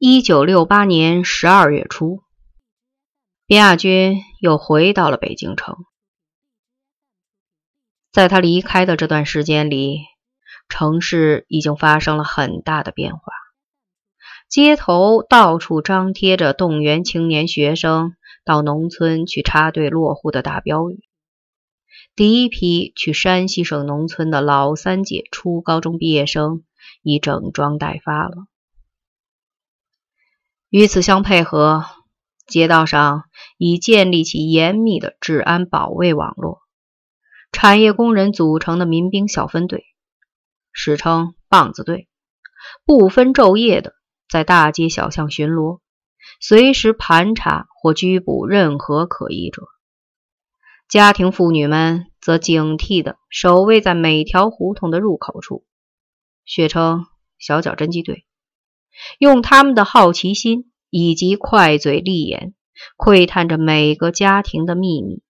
一九六八年十二月初，边亚军又回到了北京城。在他离开的这段时间里，城市已经发生了很大的变化，街头到处张贴着动员青年学生到农村去插队落户的大标语。第一批去山西省农村的老三届初高中毕业生已整装待发了。与此相配合，街道上已建立起严密的治安保卫网络。产业工人组成的民兵小分队，史称“棒子队”，不分昼夜的在大街小巷巡逻，随时盘查或拘捕任何可疑者。家庭妇女们则警惕地守卫在每条胡同的入口处，血称“小脚侦缉队”，用他们的好奇心以及快嘴利眼，窥探着每个家庭的秘密，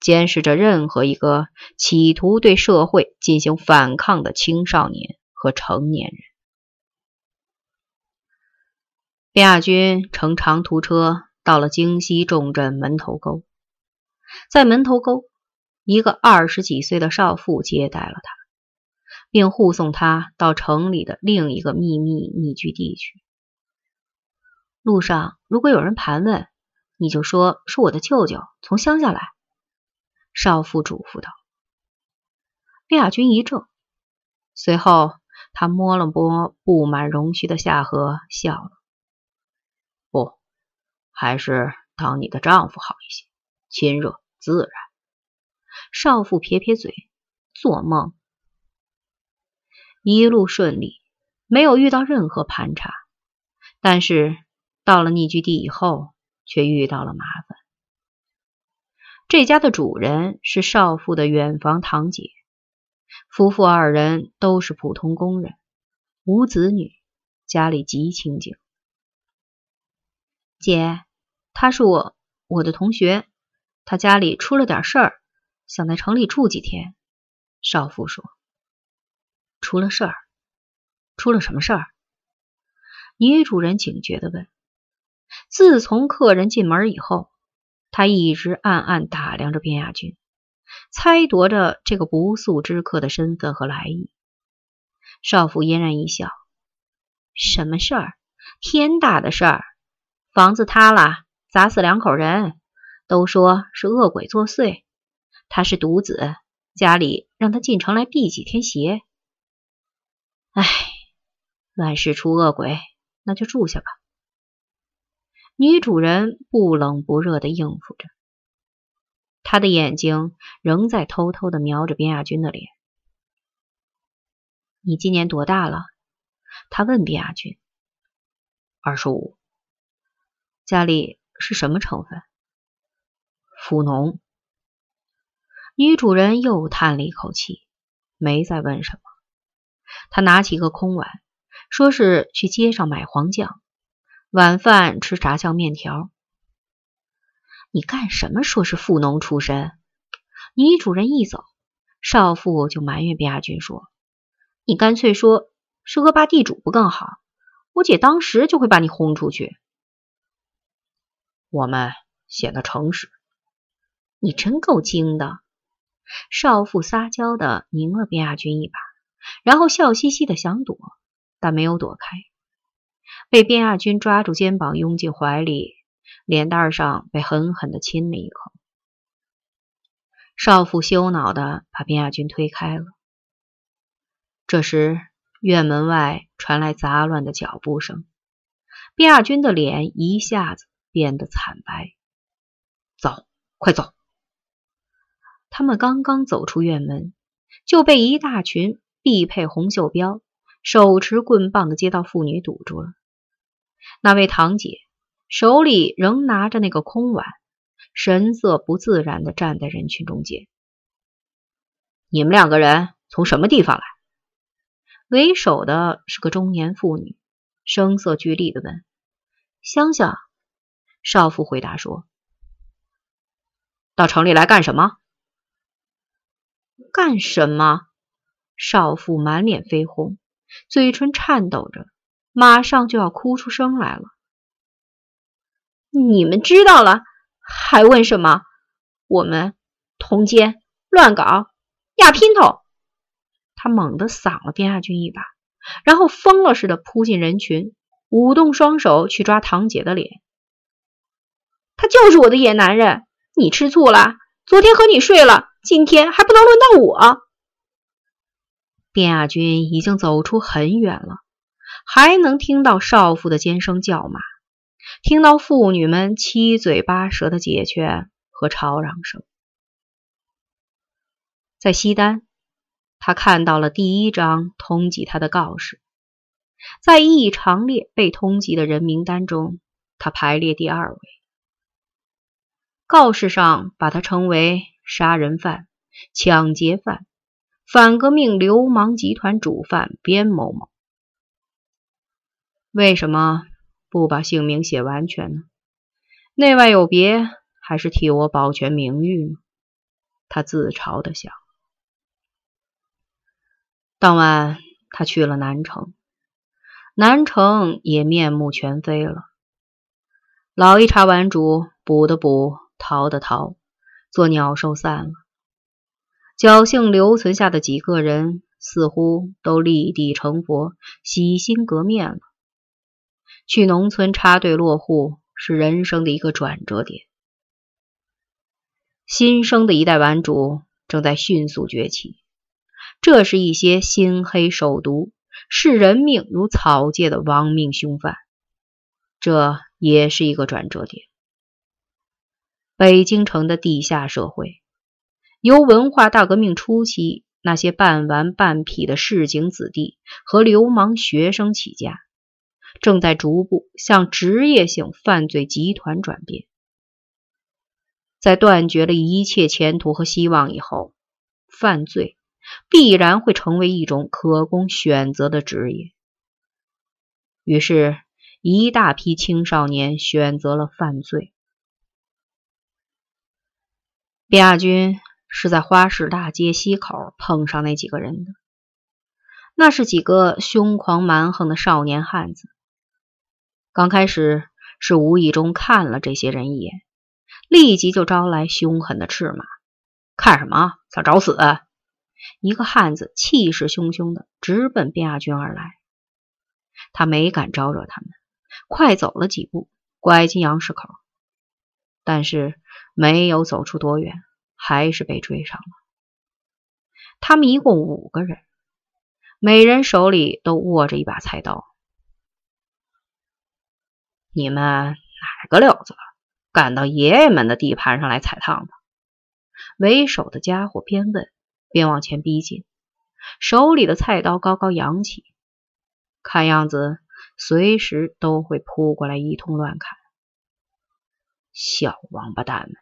监视着任何一个企图对社会进行反抗的青少年和成年人。边亚军乘长途车到了京西重镇门头沟。在门头沟，一个二十几岁的少妇接待了他，并护送他到城里的另一个秘密密居地去。路上如果有人盘问，你就说是我的舅舅从乡下来。少妇嘱咐道。卞亚军一怔，随后他摸了摸布满绒须的下颌，笑了：“不，还是当你的丈夫好一些。”亲热自然，少妇撇撇嘴，做梦。一路顺利，没有遇到任何盘查，但是到了匿居地以后，却遇到了麻烦。这家的主人是少妇的远房堂姐，夫妇二人都是普通工人，无子女，家里极清静。姐，他是我我的同学。他家里出了点事儿，想在城里住几天。少妇说：“出了事儿，出了什么事儿？”女主人警觉的问。自从客人进门以后，她一直暗暗打量着边亚军，猜度着这个不速之客的身份和来意。少妇嫣然一笑：“什么事儿？天大的事儿！房子塌了，砸死两口人。”都说是恶鬼作祟，他是独子，家里让他进城来避几天邪。唉，乱世出恶鬼，那就住下吧。女主人不冷不热的应付着，她的眼睛仍在偷偷的瞄着边亚军的脸。你今年多大了？她问边亚军。二十五。家里是什么成分？富农，女主人又叹了一口气，没再问什么。他拿起个空碗，说是去街上买黄酱，晚饭吃炸酱面条。你干什么？说是富农出身。女主人一走，少妇就埋怨边亚军说：“你干脆说是恶霸地主不更好？我姐当时就会把你轰出去。”我们显得诚实。你真够精的，少妇撒娇的拧了边亚军一把，然后笑嘻嘻的想躲，但没有躲开，被边亚军抓住肩膀拥进怀里，脸蛋上被狠狠的亲了一口。少妇羞恼的把边亚军推开了。这时院门外传来杂乱的脚步声，边亚军的脸一下子变得惨白。走，快走！他们刚刚走出院门，就被一大群必配红袖标、手持棍棒的街道妇女堵住了。那位堂姐手里仍拿着那个空碗，神色不自然的站在人群中间。你们两个人从什么地方来？为首的是个中年妇女，声色俱厉的问：“乡下。”少妇回答说：“到城里来干什么？”干什么？少妇满脸绯红，嘴唇颤抖着，马上就要哭出声来了。你们知道了，还问什么？我们通奸、乱搞、压姘头！他猛地搡了边亚军一把，然后疯了似的扑进人群，舞动双手去抓堂姐的脸。他就是我的野男人，你吃醋了？昨天和你睡了，今天还不能轮到我？卞亚军已经走出很远了，还能听到少妇的尖声叫骂。听到妇女们七嘴八舌的解劝和吵嚷声，在西单，他看到了第一张通缉他的告示，在一长列被通缉的人名单中，他排列第二位。告示上把他称为杀人犯、抢劫犯、反革命流氓集团主犯边某某。为什么？不把姓名写完全呢？内外有别，还是替我保全名誉呢？他自嘲的想。当晚，他去了南城，南城也面目全非了。老一茬顽主捕的捕，逃的逃，做鸟兽散了。侥幸留存下的几个人，似乎都立地成佛，洗心革面了。去农村插队落户是人生的一个转折点。新生的一代顽主正在迅速崛起，这是一些心黑手毒、视人命如草芥的亡命凶犯。这也是一个转折点。北京城的地下社会，由文化大革命初期那些半顽半痞的市井子弟和流氓学生起家。正在逐步向职业性犯罪集团转变，在断绝了一切前途和希望以后，犯罪必然会成为一种可供选择的职业。于是，一大批青少年选择了犯罪。边亚军是在花市大街西口碰上那几个人的，那是几个凶狂蛮横的少年汉子。刚开始是无意中看了这些人一眼，立即就招来凶狠的斥骂：“看什么？想找死？”一个汉子气势汹汹的直奔边亚军而来，他没敢招惹他们，快走了几步，拐进杨市口，但是没有走出多远，还是被追上了。他们一共五个人，每人手里都握着一把菜刀。你们哪个料子敢到爷爷们的地盘上来踩烫的？为首的家伙边问边往前逼近，手里的菜刀高高扬起，看样子随时都会扑过来一通乱砍。小王八蛋们，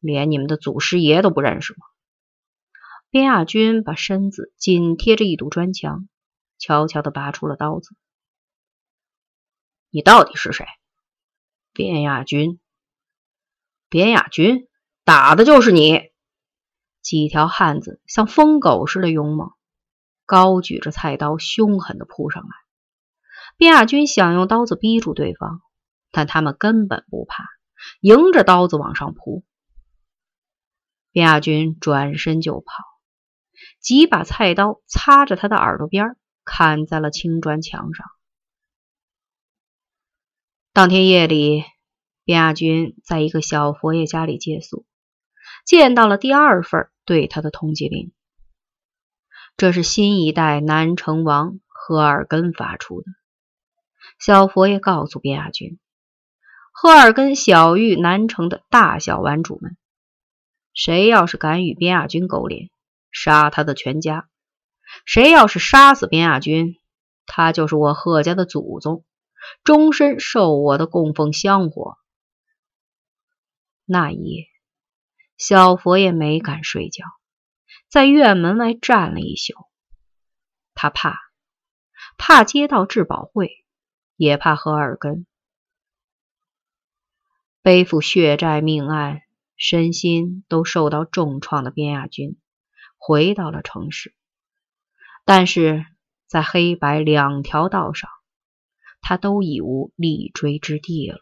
连你们的祖师爷都不认识吗？边亚军把身子紧贴着一堵砖墙，悄悄地拔出了刀子。你到底是谁？边亚军，边亚军，打的就是你！几条汉子像疯狗似的勇猛，高举着菜刀，凶狠的扑上来。边亚军想用刀子逼住对方，但他们根本不怕，迎着刀子往上扑。边亚军转身就跑，几把菜刀擦着他的耳朵边，砍在了青砖墙上。当天夜里，边亚军在一个小佛爷家里借宿，见到了第二份对他的通缉令。这是新一代南城王赫尔根发出的。小佛爷告诉边亚军，赫尔根小谕南城的大小顽主们：谁要是敢与边亚军勾连，杀他的全家；谁要是杀死边亚军，他就是我贺家的祖宗。终身受我的供奉香火。那一夜，小佛爷没敢睡觉，在院门外站了一宿。他怕，怕接到质保会，也怕和耳根。背负血债命案，身心都受到重创的边亚军，回到了城市。但是在黑白两条道上。他都已无立锥之地了。